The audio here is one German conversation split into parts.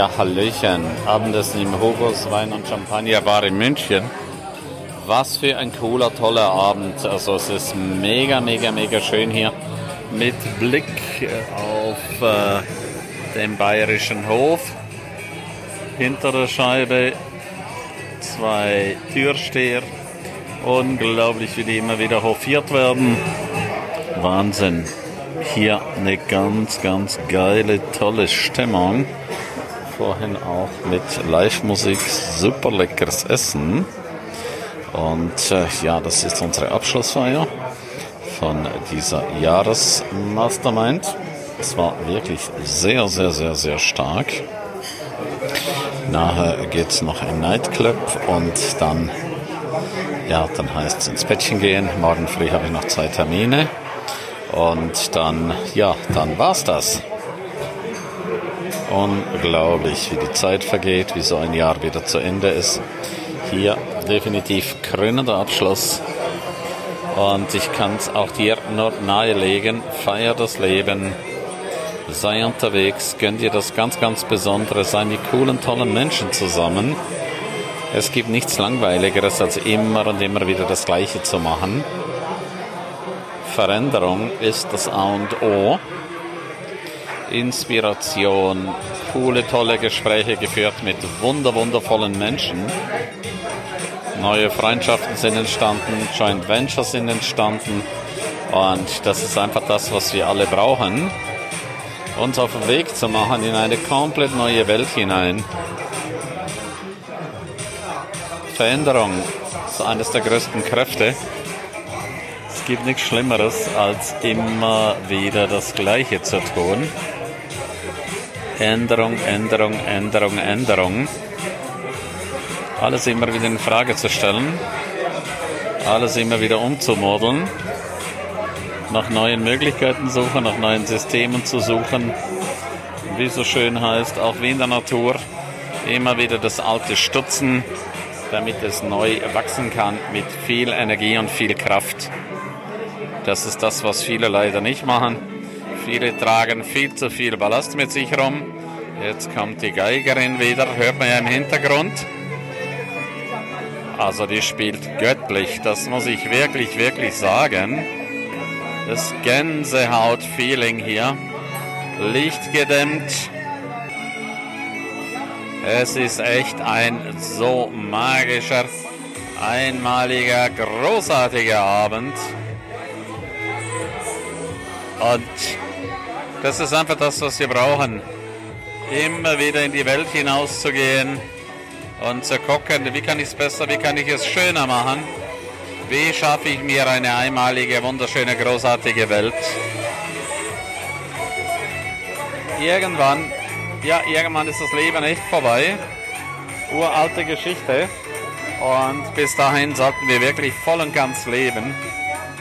Ja, Hallöchen. Abendessen im Hogos Wein und Champagner Bar in München. Was für ein cooler, toller Abend. Also es ist mega, mega, mega schön hier. Mit Blick auf äh, den bayerischen Hof. Hinter der Scheibe zwei Türsteher. Unglaublich, wie die immer wieder hofiert werden. Wahnsinn. Hier eine ganz, ganz geile, tolle Stimmung vorhin auch mit Live-Musik, super leckeres Essen. Und äh, ja, das ist unsere Abschlussfeier von dieser Jahresmastermind. Es war wirklich sehr, sehr, sehr, sehr stark. Nachher geht es noch im Nightclub und dann, ja, dann heißt es ins Bettchen gehen. Morgen früh habe ich noch zwei Termine. Und dann, ja, dann war's das. Unglaublich, wie die Zeit vergeht, wie so ein Jahr wieder zu Ende ist. Hier definitiv krönender Abschluss. Und ich kann es auch dir nur nahelegen. Feier das Leben. Sei unterwegs. Gönn dir das ganz, ganz Besondere. Sei mit coolen, tollen Menschen zusammen. Es gibt nichts Langweiligeres, als immer und immer wieder das Gleiche zu machen. Veränderung ist das A und O. Inspiration, coole, tolle Gespräche geführt mit wunder, wundervollen Menschen. Neue Freundschaften sind entstanden, Joint Ventures sind entstanden und das ist einfach das, was wir alle brauchen, uns auf den Weg zu machen in eine komplett neue Welt hinein. Veränderung ist eines der größten Kräfte. Es gibt nichts Schlimmeres, als immer wieder das Gleiche zu tun. Änderung, Änderung, Änderung, Änderung. Alles immer wieder in Frage zu stellen, alles immer wieder umzumodeln, nach neuen Möglichkeiten suchen, nach neuen Systemen zu suchen. Wie so schön heißt, auch wie in der Natur, immer wieder das Alte stutzen, damit es neu wachsen kann mit viel Energie und viel Kraft. Das ist das, was viele leider nicht machen. Viele tragen viel zu viel Ballast mit sich rum. Jetzt kommt die Geigerin wieder, hört man ja im Hintergrund. Also die spielt göttlich, das muss ich wirklich, wirklich sagen. Das Gänsehaut-Feeling hier. Licht gedämmt. Es ist echt ein so magischer, einmaliger, großartiger Abend. Und das ist einfach das, was wir brauchen. Immer wieder in die Welt hinauszugehen und zu gucken, wie kann ich es besser, wie kann ich es schöner machen. Wie schaffe ich mir eine einmalige, wunderschöne, großartige Welt? Irgendwann, ja, irgendwann ist das Leben echt vorbei. Uralte Geschichte. Und bis dahin sollten wir wirklich voll und ganz leben.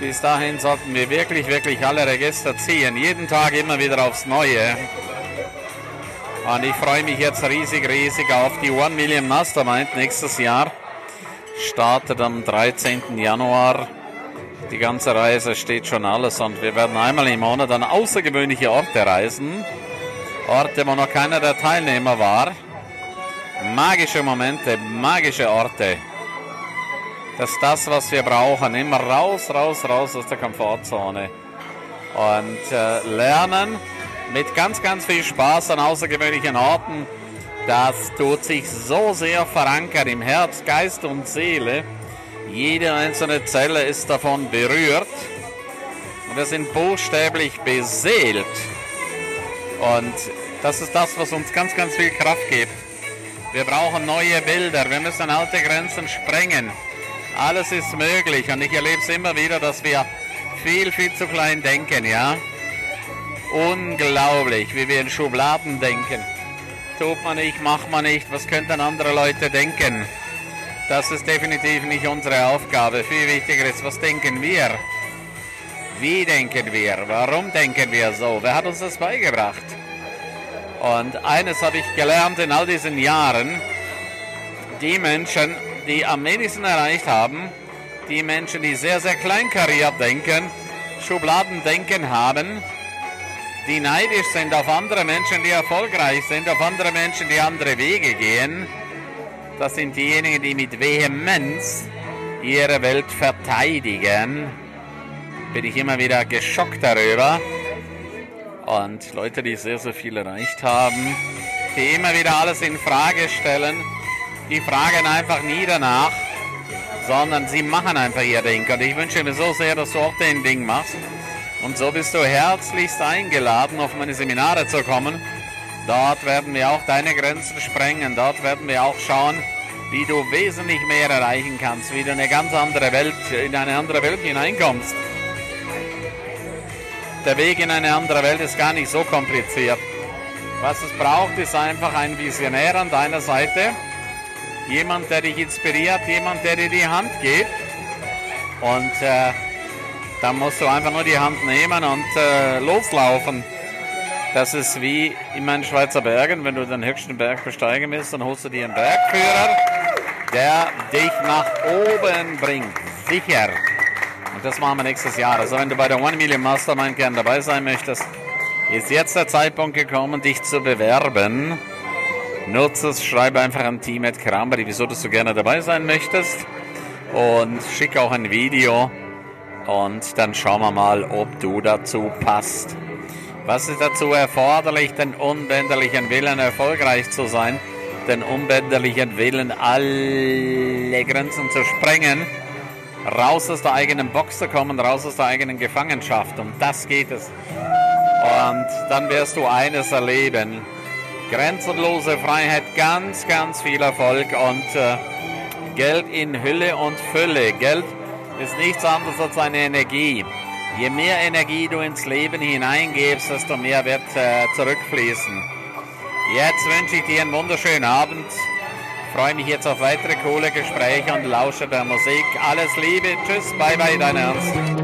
Bis dahin sollten wir wirklich, wirklich alle Register ziehen. Jeden Tag immer wieder aufs Neue. Und ich freue mich jetzt riesig, riesig auf die One Million Mastermind nächstes Jahr. Startet am 13. Januar. Die ganze Reise steht schon alles und wir werden einmal im Monat an außergewöhnliche Orte reisen. Orte, wo noch keiner der Teilnehmer war. Magische Momente, magische Orte. Das ist das, was wir brauchen. Immer raus, raus, raus aus der Komfortzone. Und äh, lernen mit ganz, ganz viel Spaß an außergewöhnlichen Orten. Das tut sich so sehr verankert im Herz, Geist und Seele. Jede einzelne Zelle ist davon berührt. Und wir sind buchstäblich beseelt. Und das ist das, was uns ganz, ganz viel Kraft gibt. Wir brauchen neue Bilder. Wir müssen alte Grenzen sprengen. Alles ist möglich und ich erlebe es immer wieder, dass wir viel, viel zu klein denken, ja. Unglaublich, wie wir in Schubladen denken. Tut man nicht, macht man nicht, was könnten andere Leute denken? Das ist definitiv nicht unsere Aufgabe. Viel wichtiger ist, was denken wir? Wie denken wir? Warum denken wir so? Wer hat uns das beigebracht? Und eines habe ich gelernt in all diesen Jahren. Die Menschen, die am wenigsten erreicht haben, die Menschen, die sehr, sehr kleinkariert denken, Schubladendenken haben, die neidisch sind auf andere Menschen, die erfolgreich sind, auf andere Menschen, die andere Wege gehen. Das sind diejenigen, die mit Vehemenz ihre Welt verteidigen. Bin ich immer wieder geschockt darüber. Und Leute, die sehr, sehr viel erreicht haben, die immer wieder alles in Frage stellen, die fragen einfach nie danach, sondern sie machen einfach ihr Ding. Und ich wünsche mir so sehr, dass du auch dein Ding machst. Und so bist du herzlichst eingeladen, auf meine Seminare zu kommen. Dort werden wir auch deine Grenzen sprengen. Dort werden wir auch schauen, wie du wesentlich mehr erreichen kannst, wie du in eine ganz andere Welt, in eine andere Welt hineinkommst. Der Weg in eine andere Welt ist gar nicht so kompliziert. Was es braucht, ist einfach ein Visionär an deiner Seite, jemand, der dich inspiriert, jemand, der dir die Hand gibt. Und äh, dann musst du einfach nur die Hand nehmen und äh, loslaufen. Das ist wie in meinen Schweizer Bergen, wenn du den höchsten Berg besteigen willst, dann holst du dir einen Bergführer, der dich nach oben bringt. Sicher. Und das machen wir nächstes Jahr. Also wenn du bei der One Million Mastermind gerne dabei sein möchtest, ist jetzt der Zeitpunkt gekommen, dich zu bewerben. Nutze es, schreibe einfach an Team at Kramberg, wieso du gerne dabei sein möchtest. Und schick auch ein Video und dann schauen wir mal, ob du dazu passt. Was ist dazu erforderlich? Den unbänderlichen Willen, erfolgreich zu sein, den unbänderlichen Willen, alle Grenzen zu sprengen, raus aus der eigenen Box zu kommen, raus aus der eigenen Gefangenschaft. Um das geht es. Und dann wirst du eines erleben. Grenzenlose Freiheit, ganz, ganz viel Erfolg und äh, Geld in Hülle und Fülle. Geld ist nichts anderes als eine Energie. Je mehr Energie du ins Leben hineingibst, desto mehr wird äh, zurückfließen. Jetzt wünsche ich dir einen wunderschönen Abend. Freue mich jetzt auf weitere coole Gespräche und lausche der Musik. Alles Liebe. Tschüss. Bye bye, dein Ernst.